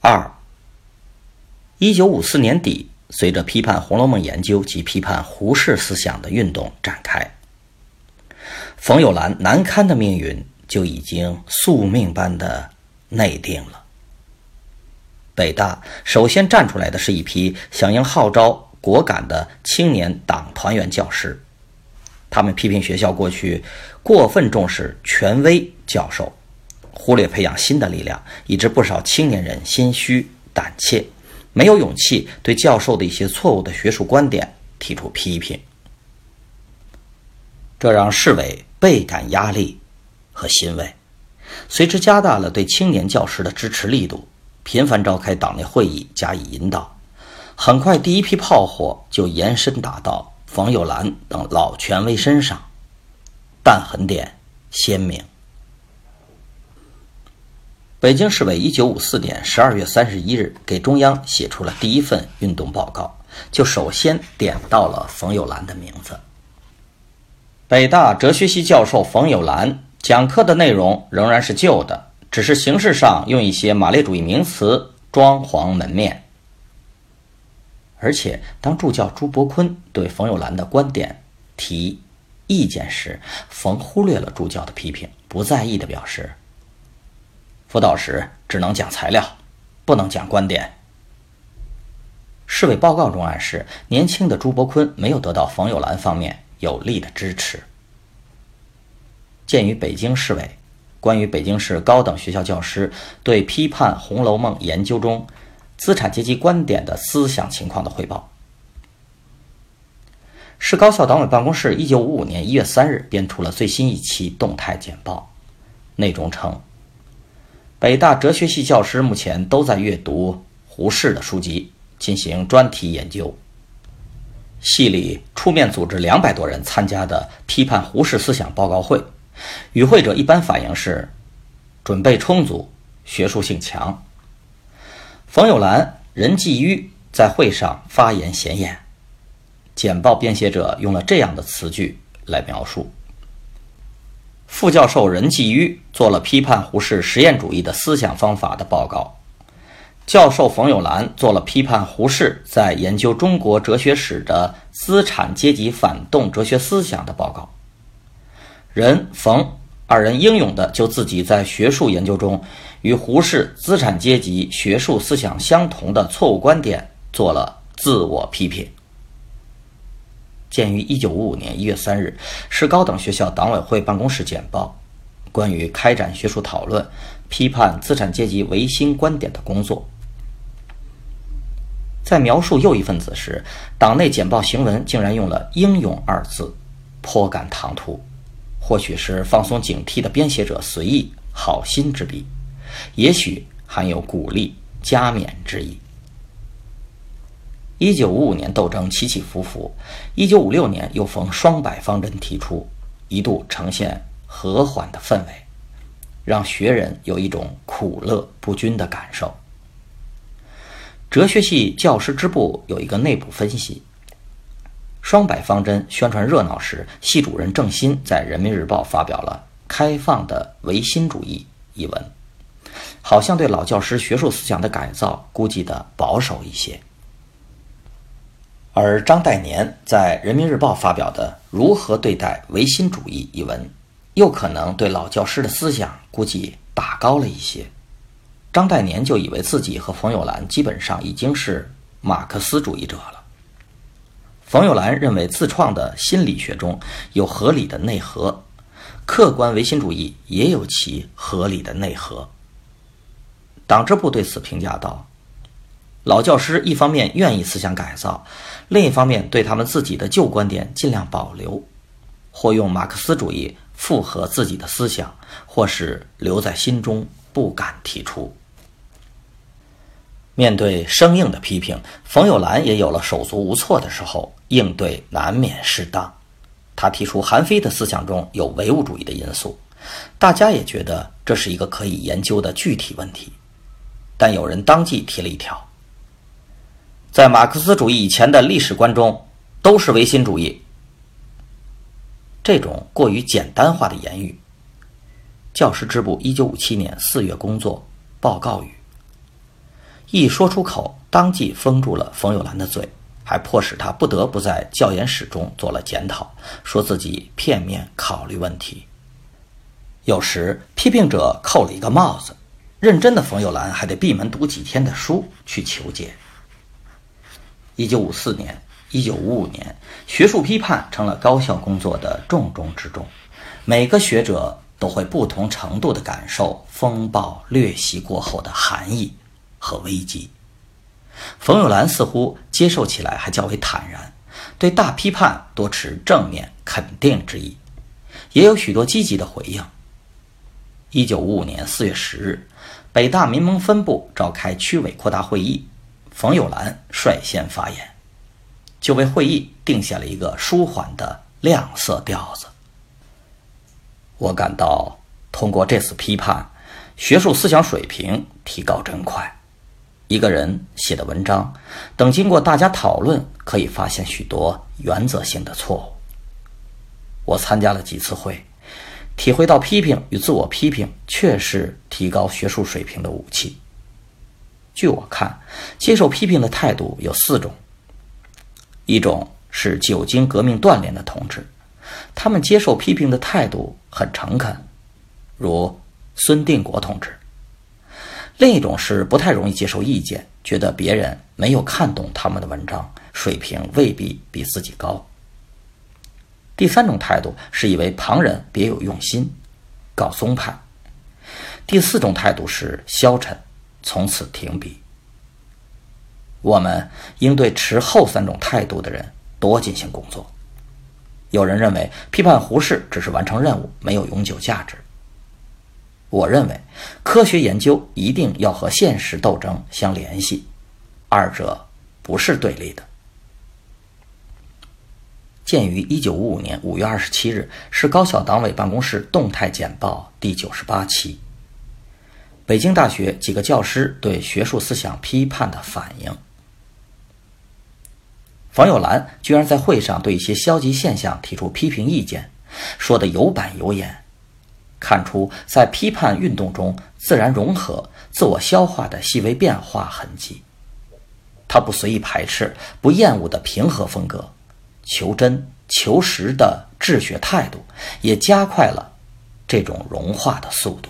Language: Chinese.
二，一九五四年底，随着批判《红楼梦》研究及批判胡适思想的运动展开，冯友兰难堪的命运就已经宿命般的内定了。北大首先站出来的是一批响应号召、果敢的青年党团员教师，他们批评学校过去过分重视权威教授。忽略培养新的力量，以致不少青年人心虚胆怯，没有勇气对教授的一些错误的学术观点提出批评，这让市委倍感压力和欣慰，随之加大了对青年教师的支持力度，频繁召开党内会议加以引导。很快，第一批炮火就延伸打到冯友兰等老权威身上，弹痕点鲜明。北京市委一九五四年十二月三十一日给中央写出了第一份运动报告，就首先点到了冯友兰的名字。北大哲学系教授冯友兰讲课的内容仍然是旧的，只是形式上用一些马列主义名词装潢门面。而且，当助教朱伯坤对冯友兰的观点提意见时，冯忽略了助教的批评，不在意的表示。辅导时只能讲材料，不能讲观点。市委报告中暗示，年轻的朱伯坤没有得到冯友兰方面有力的支持。鉴于北京市委关于北京市高等学校教师对批判《红楼梦》研究中资产阶级观点的思想情况的汇报，市高校党委办公室一九五五年一月三日编出了最新一期动态简报，内容称。北大哲学系教师目前都在阅读胡适的书籍，进行专题研究。系里出面组织两百多人参加的批判胡适思想报告会，与会者一般反应是准备充足，学术性强。冯友兰、任继榆在会上发言显眼。简报编写者用了这样的词句来描述。副教授任继榆做了批判胡适实验主义的思想方法的报告，教授冯友兰做了批判胡适在研究中国哲学史的资产阶级反动哲学思想的报告。任冯二人英勇地就自己在学术研究中与胡适资产阶级学术思想相同的错误观点做了自我批评。鉴于一九五五年一月三日市高等学校党委会办公室简报，关于开展学术讨论、批判资产阶级维新观点的工作，在描述右翼分子时，党内简报行文竟然用了“英勇”二字，颇感唐突。或许是放松警惕的编写者随意好心之笔，也许含有鼓励加冕之意。一九五五年斗争起起伏伏，一九五六年又逢双百方针提出，一度呈现和缓的氛围，让学人有一种苦乐不均的感受。哲学系教师支部有一个内部分析：双百方针宣传热闹时，系主任郑新在《人民日报》发表了《开放的唯心主义》一文，好像对老教师学术思想的改造估计的保守一些。而张岱年在《人民日报》发表的《如何对待唯心主义》一文，又可能对老教师的思想估计打高了一些。张岱年就以为自己和冯友兰基本上已经是马克思主义者了。冯友兰认为自创的心理学中有合理的内核，客观唯心主义也有其合理的内核。党支部对此评价道。老教师一方面愿意思想改造，另一方面对他们自己的旧观点尽量保留，或用马克思主义附和自己的思想，或是留在心中不敢提出。面对生硬的批评，冯友兰也有了手足无措的时候，应对难免失当。他提出韩非的思想中有唯物主义的因素，大家也觉得这是一个可以研究的具体问题。但有人当即提了一条：在马克思主义以前的历史观中，都是唯心主义。这种过于简单化的言语，教师支部一九五七年四月工作报告语。一说出口，当即封住了冯友兰的嘴，还迫使他不得不在教研室中做了检讨，说自己片面考虑问题。有时批评者扣了一个帽子，认真的冯友兰还得闭门读几天的书去求解。一九五四年、一九五五年，学术批判成了高校工作的重中之重，每个学者都会不同程度地感受风暴掠袭过后的寒意。和危机，冯友兰似乎接受起来还较为坦然，对大批判多持正面肯定之意，也有许多积极的回应。一九五五年四月十日，北大民盟分部召开区委扩大会议，冯友兰率先发言，就为会议定下了一个舒缓的亮色调子。我感到，通过这次批判，学术思想水平提高真快。一个人写的文章，等经过大家讨论，可以发现许多原则性的错误。我参加了几次会，体会到批评与自我批评确实提高学术水平的武器。据我看，接受批评的态度有四种：一种是久经革命锻炼的同志，他们接受批评的态度很诚恳，如孙定国同志。另一种是不太容易接受意见，觉得别人没有看懂他们的文章，水平未必比自己高。第三种态度是以为旁人别有用心，告松派。第四种态度是消沉，从此停笔。我们应对持后三种态度的人多进行工作。有人认为批判胡适只是完成任务，没有永久价值。我认为，科学研究一定要和现实斗争相联系，二者不是对立的。鉴于一九五五年五月二十七日是高校党委办公室动态简报第九十八期，北京大学几个教师对学术思想批判的反应，冯友兰居然在会上对一些消极现象提出批评意见，说的有板有眼。看出在批判运动中自然融合、自我消化的细微变化痕迹。他不随意排斥、不厌恶的平和风格，求真求实的治学态度，也加快了这种融化的速度。